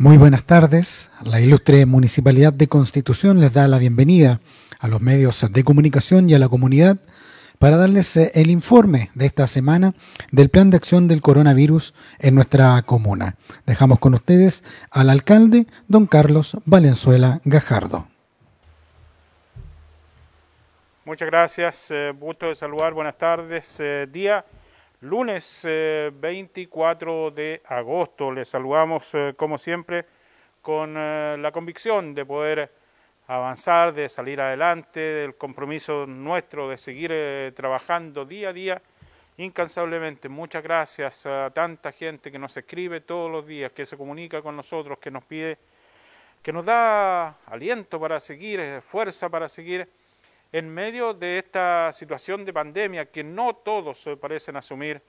Muy buenas tardes. La ilustre Municipalidad de Constitución les da la bienvenida a los medios de comunicación y a la comunidad para darles eh, el informe de esta semana del plan de acción del coronavirus en nuestra comuna. Dejamos con ustedes al alcalde, don Carlos Valenzuela Gajardo. Muchas gracias, eh, gusto de saludar, buenas tardes. Eh, día lunes 24 eh, de agosto. Les saludamos eh, como siempre con eh, la convicción de poder avanzar, de salir adelante, del compromiso nuestro de seguir trabajando día a día incansablemente. Muchas gracias a tanta gente que nos escribe todos los días, que se comunica con nosotros, que nos pide, que nos da aliento para seguir, fuerza para seguir en medio de esta situación de pandemia que no todos parecen asumir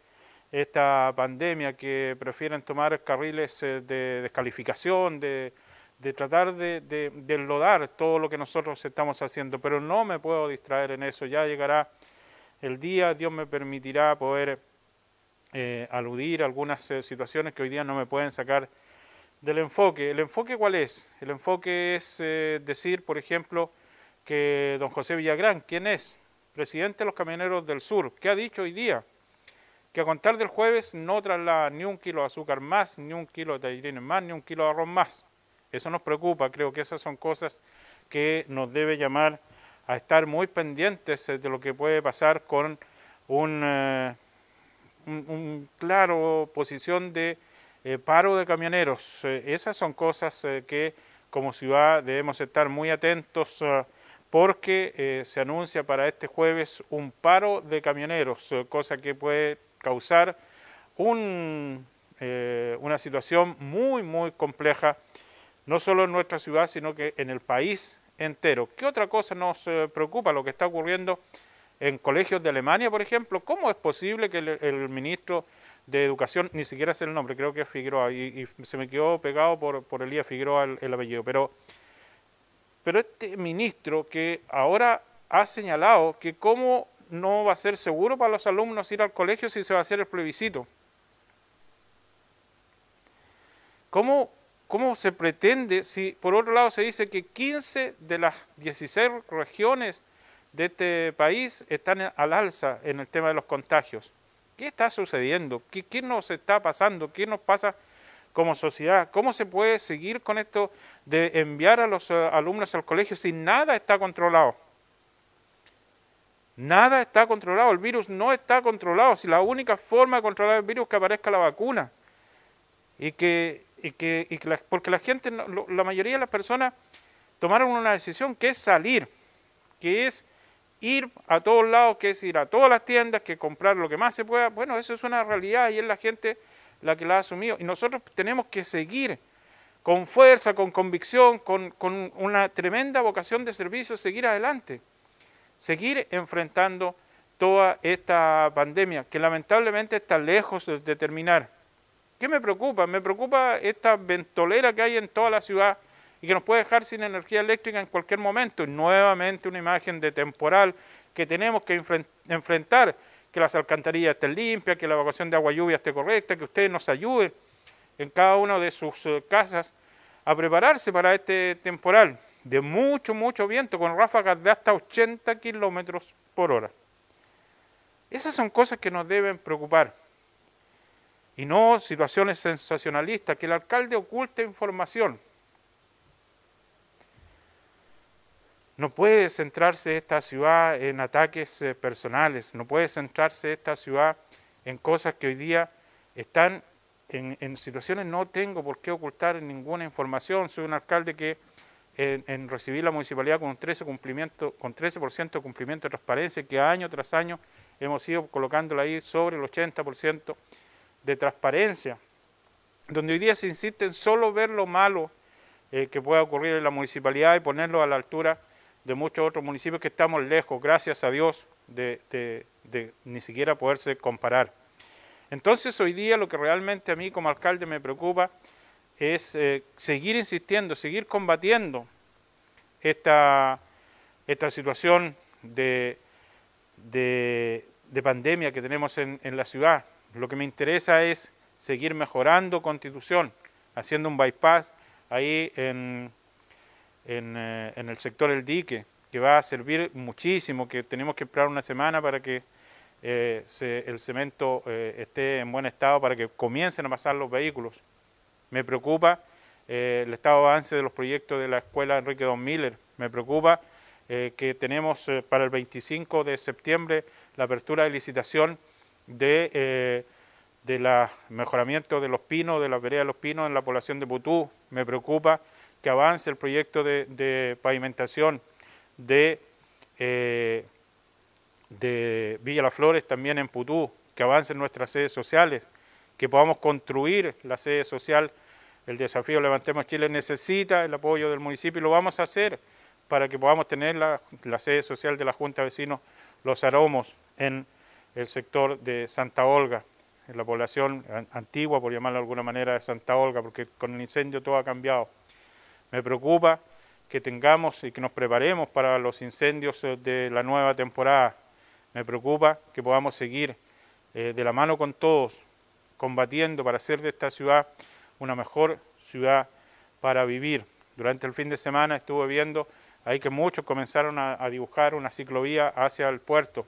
esta pandemia, que prefieren tomar carriles eh, de descalificación, de, tratar de, de, enlodar todo lo que nosotros estamos haciendo, pero no me puedo distraer en eso, ya llegará el día, Dios me permitirá poder eh, aludir a algunas eh, situaciones que hoy día no me pueden sacar del enfoque. ¿El enfoque cuál es? El enfoque es decir, por ejemplo, que don José Villagrán, ¿quién es? Presidente de los Camioneros del Sur, ¿qué ha dicho hoy día? Que a contar del jueves no traslada ni un kilo de azúcar más, ni un kilo de tallarines más, ni un kilo de arroz más. Eso nos preocupa, creo que esas son cosas que nos debe llamar a estar muy pendientes de lo que puede pasar con un, eh, claro posición de eh, paro de camioneros. Eh, esas son cosas que como ciudad debemos estar muy atentos porque eh, se anuncia para este jueves un paro de camioneros, eh, cosa que puede causar eh, una situación muy, muy compleja, no solo en nuestra ciudad, sino que en el país entero. ¿Qué otra cosa nos preocupa? Lo que está ocurriendo en colegios de Alemania, por ejemplo. ¿Cómo es posible que el, ministro de Educación, ni siquiera sé el nombre, creo que es Figueroa, y, se me quedó pegado por, por Elías Figueroa el, el apellido, pero pero este ministro que ahora ha señalado que cómo no va a ser seguro para los alumnos ir al colegio si se va a hacer el plebiscito. ¿Cómo, ¿Cómo se pretende si por otro lado se dice que 15 de las 16 regiones de este país están al alza en el tema de los contagios? ¿Qué está sucediendo? ¿Qué, qué nos está pasando? ¿Qué nos pasa como sociedad. ¿Cómo se puede seguir con esto de enviar a los eh, alumnos al colegio si nada está controlado? Nada está controlado, el virus no está controlado. Si la única forma de controlar el virus es que aparezca la vacuna. Y que, y que, y porque la gente, la mayoría de las personas tomaron una decisión que es salir, que es ir a todos lados, que es ir a todas las tiendas, que comprar lo que más se pueda. Bueno, eso es una realidad y es la gente la que la ha asumido. Y nosotros tenemos que seguir con fuerza, con convicción, con, una tremenda vocación de servicio, seguir adelante, seguir enfrentando toda esta pandemia, que lamentablemente está lejos de terminar. ¿Qué me preocupa? Me preocupa esta ventolera que hay en toda la ciudad y que nos puede dejar sin energía eléctrica en cualquier momento. Y nuevamente una imagen de temporal que tenemos que enfrentar que las alcantarillas estén limpias, que la evacuación de agua lluvia esté correcta, que ustedes nos ayuden en cada una de sus eh, casas a prepararse para este temporal de mucho, mucho viento, con ráfagas de hasta 80 kilómetros por hora. Esas son cosas que nos deben preocupar. Y no situaciones sensacionalistas, que el alcalde oculte información. No puede centrarse esta ciudad en ataques eh, personales, no puede centrarse esta ciudad en cosas que hoy día están en, situaciones no tengo por qué ocultar ninguna información. Soy un alcalde que en, recibir la municipalidad con un 13 cumplimiento, con 13% de cumplimiento de transparencia, que año tras año hemos ido colocándola ahí sobre el 80% de transparencia, donde hoy día se insiste en solo ver lo malo eh, que pueda ocurrir en la municipalidad y ponerlo a la altura de muchos otros municipios que estamos lejos, gracias a Dios, de, ni siquiera poderse comparar. Entonces hoy día lo que realmente a mí como alcalde me preocupa es eh, seguir insistiendo, seguir combatiendo esta, esta situación de, de, pandemia que tenemos en, en la ciudad. Lo que me interesa es seguir mejorando constitución, haciendo un bypass ahí en, en, el sector El Dique, que va a servir muchísimo, que tenemos que esperar una semana para que el cemento esté en buen estado, para que comiencen a pasar los vehículos. Me preocupa el estado de avance de los proyectos de la escuela Enrique Don Miller. Me preocupa eh, que tenemos eh, para el 25 de septiembre la apertura de licitación de, eh, de mejoramiento de los pinos, de la vereda de los pinos en la población de Putú. Me preocupa que avance el proyecto de, pavimentación de, de Villa Las Flores también en Putú, que avancen nuestras sedes sociales, que podamos construir la sede social. El desafío Levantemos Chile necesita el apoyo del municipio y lo vamos a hacer para que podamos tener la, sede social de la Junta de Vecinos Los Aromos en el sector de Santa Olga, en la población antigua, por llamarlo de alguna manera, de Santa Olga, porque con el incendio todo ha cambiado. Me preocupa que tengamos y que nos preparemos para los incendios eh, de la nueva temporada. Me preocupa que podamos seguir eh, de la mano con todos, combatiendo para hacer de esta ciudad una mejor ciudad para vivir. Durante el fin de semana estuve viendo Ahí que muchos comenzaron a, dibujar una ciclovía hacia el puerto.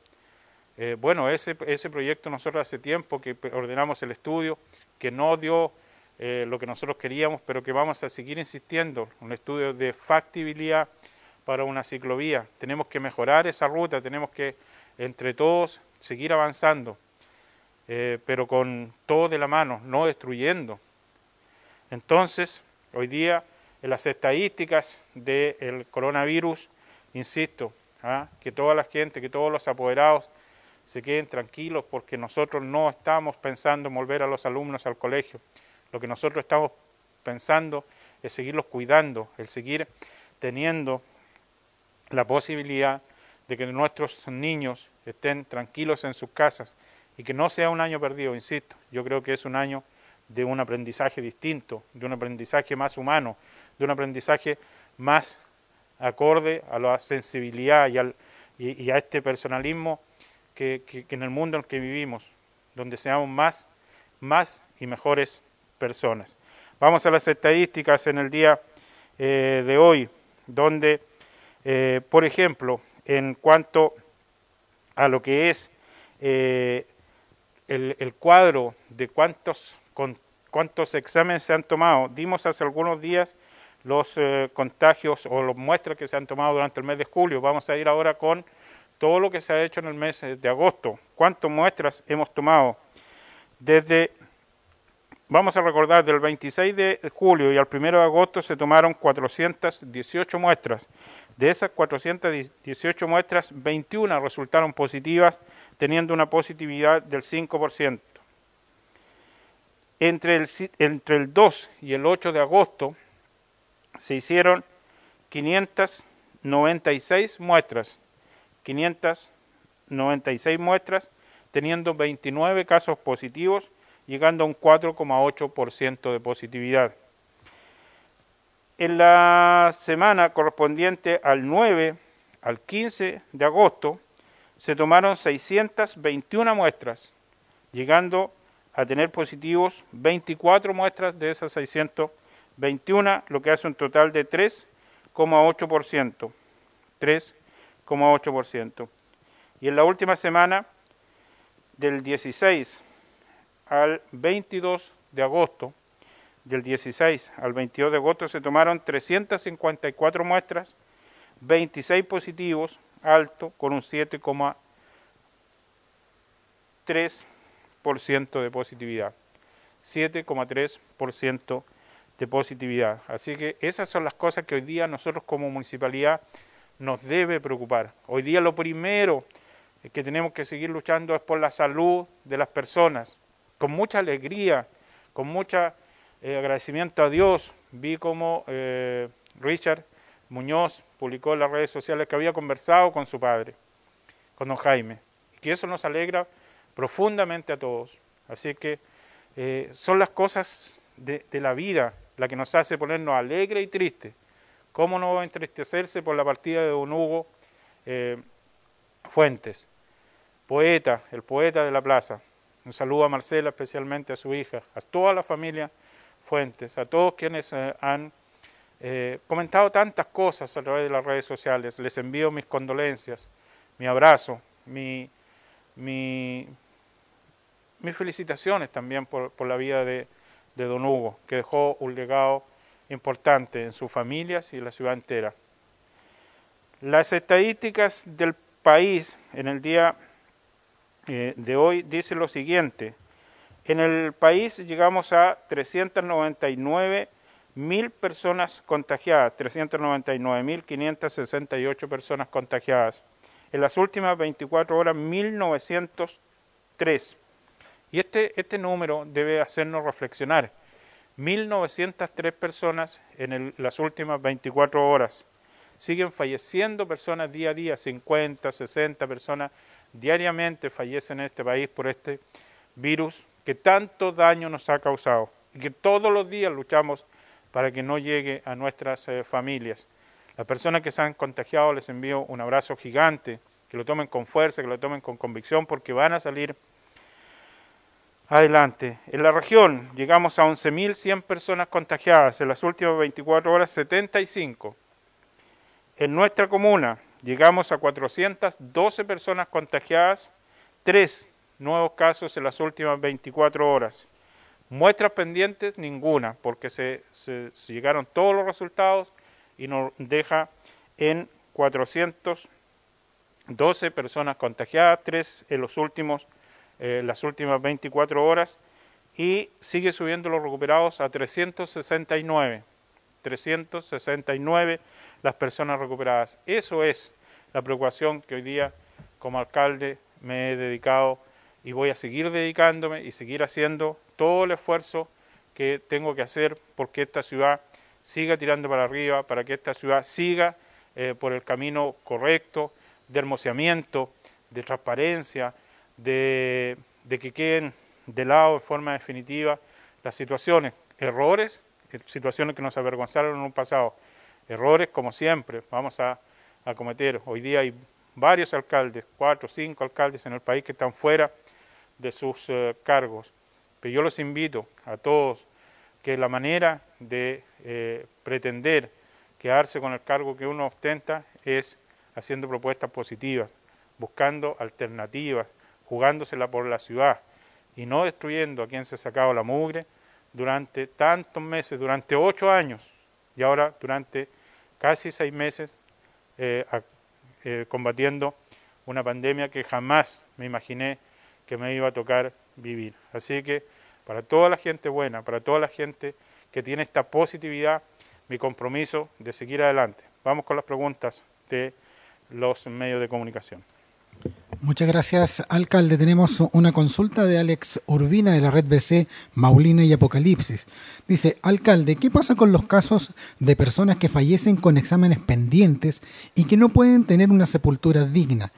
Eh, bueno, ese, ese proyecto nosotros hace tiempo que ordenamos el estudio, que no dio eh, lo que nosotros queríamos, pero que vamos a seguir insistiendo, un estudio de factibilidad para una ciclovía. Tenemos que mejorar esa ruta, tenemos que entre todos seguir avanzando, eh, pero con todo de la mano, no destruyendo. Entonces, hoy día en las estadísticas del coronavirus, insisto, ¿ah? que toda la gente, que todos los apoderados se queden tranquilos porque nosotros no estamos pensando en volver a los alumnos al colegio. Lo que nosotros estamos pensando es seguirlos cuidando, el seguir teniendo la posibilidad de que nuestros niños estén tranquilos en sus casas y que no sea un año perdido, insisto. Yo creo que es un año de un aprendizaje distinto, de un aprendizaje más humano, de un aprendizaje más acorde a la sensibilidad y, a este personalismo que, en el mundo en el que vivimos, donde seamos más, más y mejores personas. Vamos a las estadísticas en el día eh, de hoy, donde, eh, por ejemplo, en cuanto a lo que es eh, el, el, cuadro de cuántos, con, cuántos exámenes se han tomado, dimos hace algunos días los contagios o las muestras que se han tomado durante el mes de julio. Vamos a ir ahora con todo lo que se ha hecho en el mes de agosto. ¿Cuántas muestras hemos tomado? Desde, vamos a recordar, del 26 de julio y al 1 de agosto se tomaron 418 muestras. De esas 418 muestras, 21 resultaron positivas, teniendo una positividad del 5%. Entre el, entre el 2 y el 8 de agosto, se hicieron 596 muestras, 596 muestras, teniendo 29 casos positivos, llegando a un 4,8% de positividad. En la semana correspondiente al 9 al 15 de agosto, se tomaron 621 muestras, llegando a tener positivos 24 muestras de esas 621 21, lo que hace un total de 3,8%. 3,8%. Y en la última semana, del 16 al 22 de agosto, del 16 al 22 de agosto se tomaron 354 muestras, 26 positivos, alto, con un 7,3% de positividad. 7,3% de positividad. Así que esas son las cosas que hoy día nosotros como municipalidad nos debe preocupar. Hoy día lo primero que tenemos que seguir luchando es por la salud de las personas. Con mucha alegría, con mucho eh, agradecimiento a Dios, vi como eh, Richard Muñoz publicó en las redes sociales que había conversado con su padre, con don Jaime, y que eso nos alegra profundamente a todos. Así que eh, son las cosas de, la vida la que nos hace ponernos alegre y triste. ¿Cómo no entristecerse por la partida de don Hugo Fuentes, poeta, el poeta de la plaza? Un saludo a Marcela, especialmente a su hija, a toda la familia Fuentes, a todos quienes eh, han eh, comentado tantas cosas a través de las redes sociales. Les envío mis condolencias, mi abrazo, mi, mis felicitaciones también por, la vida de Don Hugo, que dejó un legado importante en sus familias y en la ciudad entera. Las estadísticas del país en el día eh, de hoy dicen lo siguiente. En el país llegamos a 399 mil personas contagiadas, 399.568 personas contagiadas. En las últimas 24 horas, 1.903. Y este, este número debe hacernos reflexionar. 1.903 personas en las últimas 24 horas. Siguen falleciendo personas día a día, 50, 60 personas diariamente fallecen en este país por este virus que tanto daño nos ha causado y que todos los días luchamos para que no llegue a nuestras eh, familias. Las personas que se han contagiado les envío un abrazo gigante, que lo tomen con fuerza, que lo tomen con convicción, porque van a salir adelante. En la región llegamos a 11.100 personas contagiadas, en las últimas 24 horas 75. En nuestra comuna llegamos a 412 personas contagiadas, 3 nuevos casos en las últimas 24 horas. Muestras pendientes, ninguna, porque se, llegaron todos los resultados y nos deja en 412 personas contagiadas, 3 en los últimos, eh, las últimas 24 horas, y sigue subiendo los recuperados a 369. 369 las personas recuperadas. Eso es la preocupación que hoy día como alcalde me he dedicado y voy a seguir dedicándome y seguir haciendo todo el esfuerzo que tengo que hacer porque esta ciudad siga tirando para arriba, para que esta ciudad siga eh, por el camino correcto de hermoseamiento, de transparencia, de, de que queden de lado de forma definitiva las situaciones, errores, situaciones que nos avergonzaron en un pasado, errores como siempre vamos a, cometer. Hoy día hay varios alcaldes, cuatro, cinco alcaldes en el país que están fuera de sus eh, cargos. Pero yo los invito a todos que la manera de eh, pretender quedarse con el cargo que uno ostenta es haciendo propuestas positivas, buscando alternativas, jugándosela por la ciudad y no destruyendo a quien se ha sacado la mugre durante tantos meses, durante ocho años y ahora durante casi seis meses eh, combatiendo una pandemia que jamás me imaginé que me iba a tocar vivir. Así que para toda la gente buena, para toda la gente que tiene esta positividad, mi compromiso de seguir adelante. Vamos con las preguntas de los medios de comunicación. Muchas gracias, alcalde. Tenemos una consulta de Alex Urbina de la red BC Maulina y Apocalipsis. Dice, alcalde, ¿qué pasa con los casos de personas que fallecen con exámenes pendientes y que no pueden tener una sepultura digna?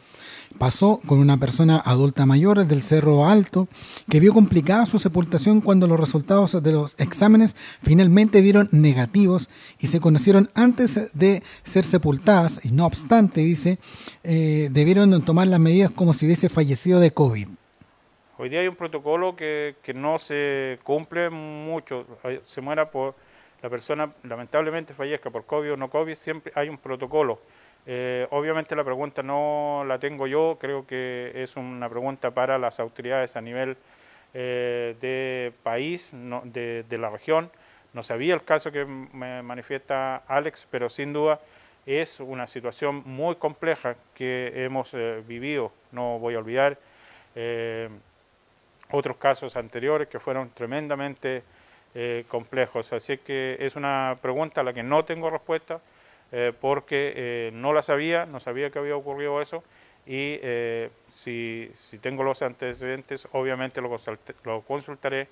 Pasó con una persona adulta mayor del Cerro Alto que vio complicada su sepultación cuando los resultados de los exámenes finalmente dieron negativos y se conocieron antes de ser sepultadas y no obstante, dice, eh, debieron tomar las medidas como si hubiese fallecido de COVID. Hoy día hay un protocolo que, que no se cumple mucho, se muera por la persona, lamentablemente fallezca por COVID o no COVID, siempre hay un protocolo. Eh, obviamente la pregunta no la tengo yo, creo que es una pregunta para las autoridades a nivel eh, de país, de, la región. No sabía el caso que me manifiesta Alex, pero sin duda es una situación muy compleja que hemos eh, vivido. No voy a olvidar otros casos anteriores que fueron tremendamente complejos. Así que es una pregunta a la que no tengo respuesta eh, porque eh, no la sabía, no sabía que había ocurrido eso y eh, si, si, tengo los antecedentes, obviamente lo, lo, consultaré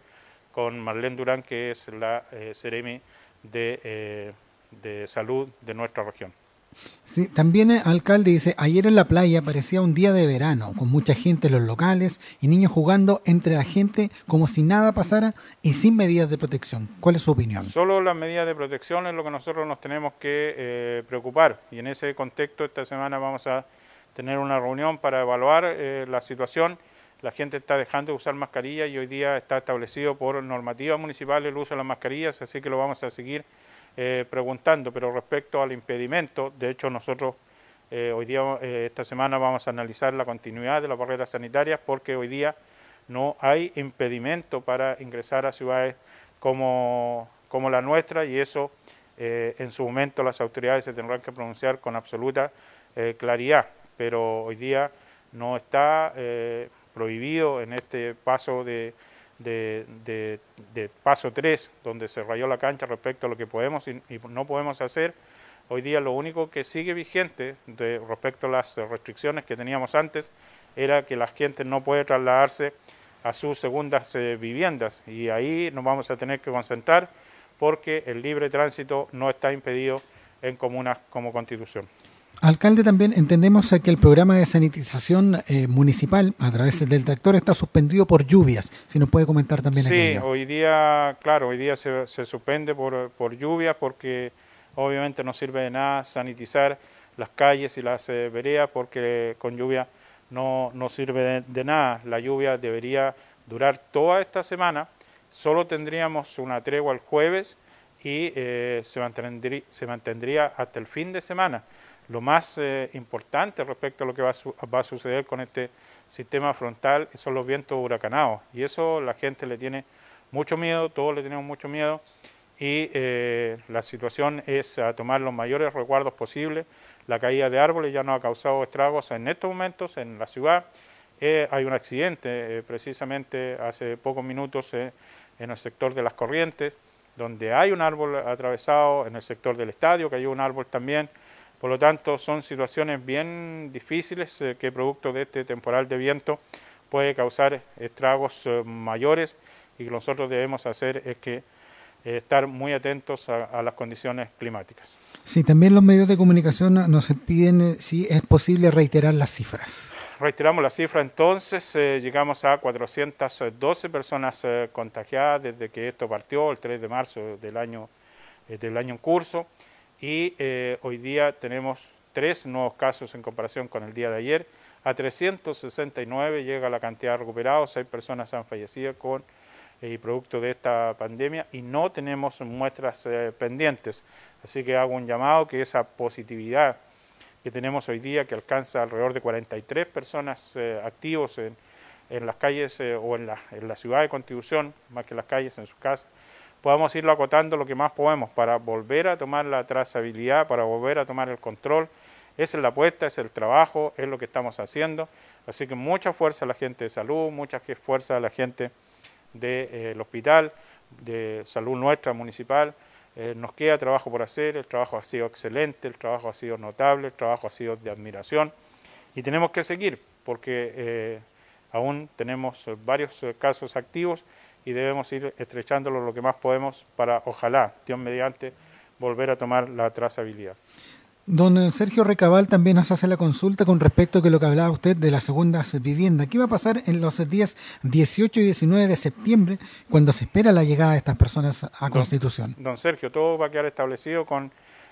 con Marlene Durán, que es la Ceremi de, de Salud de nuestra región. También el alcalde dice, ayer en la playa parecía un día de verano, con mucha gente en los locales y niños jugando entre la gente como si nada pasara y sin medidas de protección. ¿Cuál es su opinión? Solo las medidas de protección es lo que nosotros nos tenemos que eh, preocupar y en ese contexto esta semana vamos a tener una reunión para evaluar eh, la situación. La gente está dejando de usar mascarillas y hoy día está establecido por normativas municipales el uso de las mascarillas, así que lo vamos a seguir preguntando, pero respecto al impedimento, de hecho nosotros hoy día, esta semana vamos a analizar la continuidad de las barreras sanitarias porque hoy día no hay impedimento para ingresar a ciudades como, como la nuestra y eso en su momento las autoridades se tendrán que pronunciar con absoluta claridad, pero hoy día no está eh, prohibido en este paso de, de, paso 3, donde se rayó la cancha respecto a lo que podemos y, no podemos hacer. Hoy día lo único que sigue vigente de, respecto a las restricciones que teníamos antes era que la gente no puede trasladarse a sus segundas eh, viviendas y ahí nos vamos a tener que concentrar porque el libre tránsito no está impedido en comunas como Constitución. Alcalde, también entendemos que el programa de sanitización eh, municipal a través del tractor está suspendido por lluvias. Si nos puede comentar también Sí, hoy día, claro, hoy día se, suspende por, por lluvias porque obviamente no sirve de nada sanitizar las calles y las eh, veredas porque con lluvia no, no sirve de, nada. La lluvia debería durar toda esta semana. Solo tendríamos una tregua el jueves y eh, se, mantendría, se mantendría hasta el fin de semana. Lo más eh, importante respecto a lo que va a, suceder con este sistema frontal son los vientos huracanados y eso la gente le tiene mucho miedo, todos le tenemos mucho miedo y eh, la situación es a tomar los mayores resguardos posibles. La caída de árboles ya no ha causado estragos en estos momentos en la ciudad. Eh, hay un accidente precisamente hace pocos minutos en el sector de las corrientes, donde hay un árbol atravesado, en el sector del estadio, hay un árbol también, por lo tanto, son situaciones bien difíciles eh, que producto de este temporal de viento puede causar estragos eh, mayores y que nosotros debemos hacer es que eh, estar muy atentos a, las condiciones climáticas. Sí, también los medios de comunicación nos piden si es posible reiterar las cifras. Reiteramos la cifra entonces, llegamos a 412 personas contagiadas desde que esto partió el 3 de marzo del año, del año en curso y eh, hoy día tenemos tres nuevos casos en comparación con el día de ayer. A 369 llega la cantidad de recuperados, seis personas han fallecido con eh, producto de esta pandemia y no tenemos muestras eh, pendientes. Así que hago un llamado que esa positividad que tenemos hoy día, que alcanza alrededor de 43 personas activos en, en, las calles o en la, en la ciudad de Constitución, más que las calles, en sus casas, podamos irlo acotando lo que más podemos para volver a tomar la trazabilidad, para volver a tomar el control. Esa es la apuesta, es el trabajo, es lo que estamos haciendo. Así que mucha fuerza a la gente de salud, mucha fuerza a la gente del eh, hospital, de salud nuestra municipal. Eh, nos queda trabajo por hacer, el trabajo ha sido excelente, el trabajo ha sido notable, el trabajo ha sido de admiración y tenemos que seguir porque eh, aún tenemos varios casos activos y debemos ir estrechándolo lo que más podemos para, ojalá, Dios mediante, volver a tomar la trazabilidad. Don Sergio Recabal también nos hace la consulta con respecto a lo que hablaba usted de las segundas viviendas. ¿Qué va a pasar en los días 18 y 19 de septiembre cuando se espera la llegada de estas personas a Constitución? Don Sergio, todo va a quedar establecido con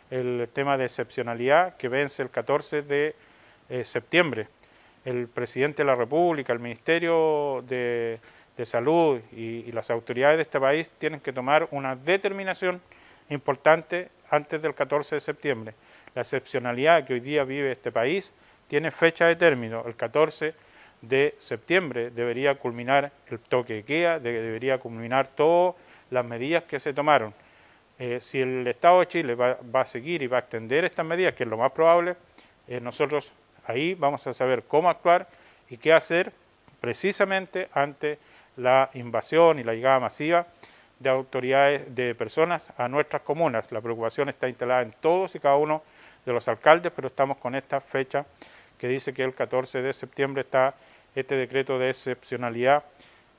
el tema de excepcionalidad que vence el 14 de eh, septiembre. El presidente de la República, el Ministerio de de salud y, las autoridades de este país tienen que tomar una determinación importante antes del 14 de septiembre. La excepcionalidad que hoy día vive este país tiene fecha de término. El 14 de septiembre debería culminar el toque de queda, debería culminar todas las medidas que se tomaron. Eh, si el Estado de Chile va, a seguir y va a extender estas medidas, que es lo más probable, eh, nosotros ahí vamos a saber cómo actuar y qué hacer precisamente ante la invasión y la llegada masiva de autoridades, de personas a nuestras comunas. La preocupación está instalada en todos y cada uno de los alcaldes, pero estamos con esta fecha que dice que el 14 de septiembre está este decreto de excepcionalidad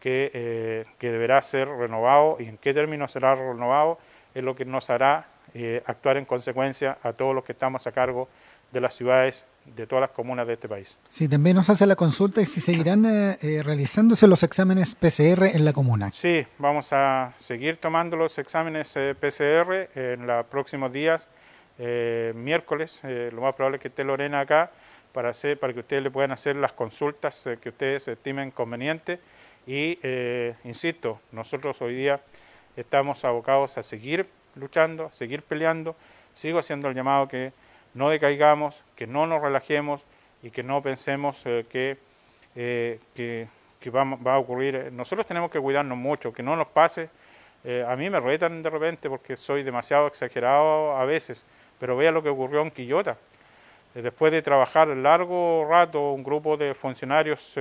que, eh, que deberá ser renovado y en qué términos será renovado es lo que nos hará eh, actuar en consecuencia a todos los que estamos a cargo de las ciudades de todas las comunas de este país. Sí, también nos hace la consulta y si seguirán eh, eh, realizándose los exámenes PCR en la comuna. Sí, vamos a seguir tomando los exámenes eh, PCR en los próximos días, miércoles, lo más probable es que esté Lorena acá para, hacer, para que ustedes le puedan hacer las consultas que ustedes estimen convenientes y, insisto, nosotros hoy día estamos abocados a seguir luchando, a seguir peleando. Sigo haciendo el llamado que no decaigamos, que no nos relajemos y que no pensemos que, que, va, va, a ocurrir. Nosotros tenemos que cuidarnos mucho, que no nos pase. a mí me retan de repente porque soy demasiado exagerado a veces, pero vea lo que ocurrió en Quillota. Después de trabajar largo rato, un grupo de funcionarios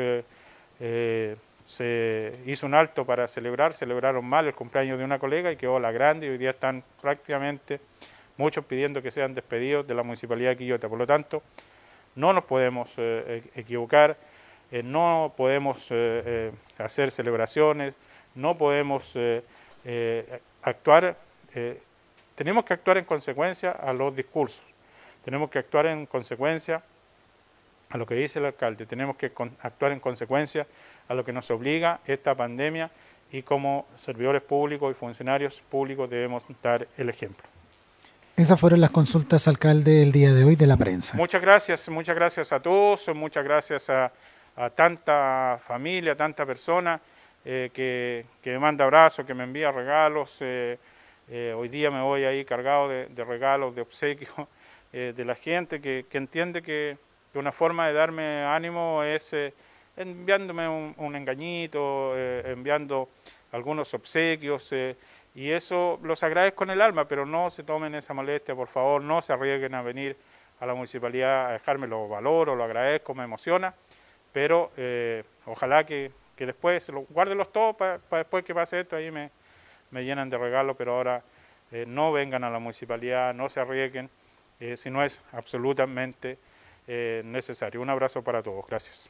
eh, se hizo un alto para celebrar, celebraron mal el cumpleaños de una colega y quedó la grande y hoy día están prácticamente muchos pidiendo que sean despedidos de la Municipalidad de Quillota. Por lo tanto, no nos podemos eh, e-, equivocar, eh, no podemos hacer celebraciones, no podemos actuar, tenemos que actuar en consecuencia a los discursos, tenemos que actuar en consecuencia a lo que dice el alcalde. Tenemos que actuar en consecuencia a lo que nos obliga esta pandemia y como servidores públicos y funcionarios públicos debemos dar el ejemplo. Esas fueron las consultas, alcalde, el día de hoy de la prensa. Muchas gracias, muchas gracias a todos, muchas gracias a, tanta familia, a tanta persona eh, que, me manda abrazos, que me envía regalos. Eh, eh, hoy día me voy ahí cargado de, regalos, de obsequios de la gente que entiende que que una forma de darme ánimo es eh, enviándome un, engañito, eh, enviando algunos obsequios, eh, y eso los agradezco en el alma, pero no se tomen esa molestia, por favor, no se arriesguen a venir a la municipalidad a dejarme lo valoro, lo agradezco, me emociona, pero ojalá que, después se lo, guárdenlos todos para después que pase esto, ahí me, me llenan de regalos, pero ahora no vengan a la municipalidad, no se arriesguen, si no es absolutamente eh, necesario. Un abrazo para todos. Gracias.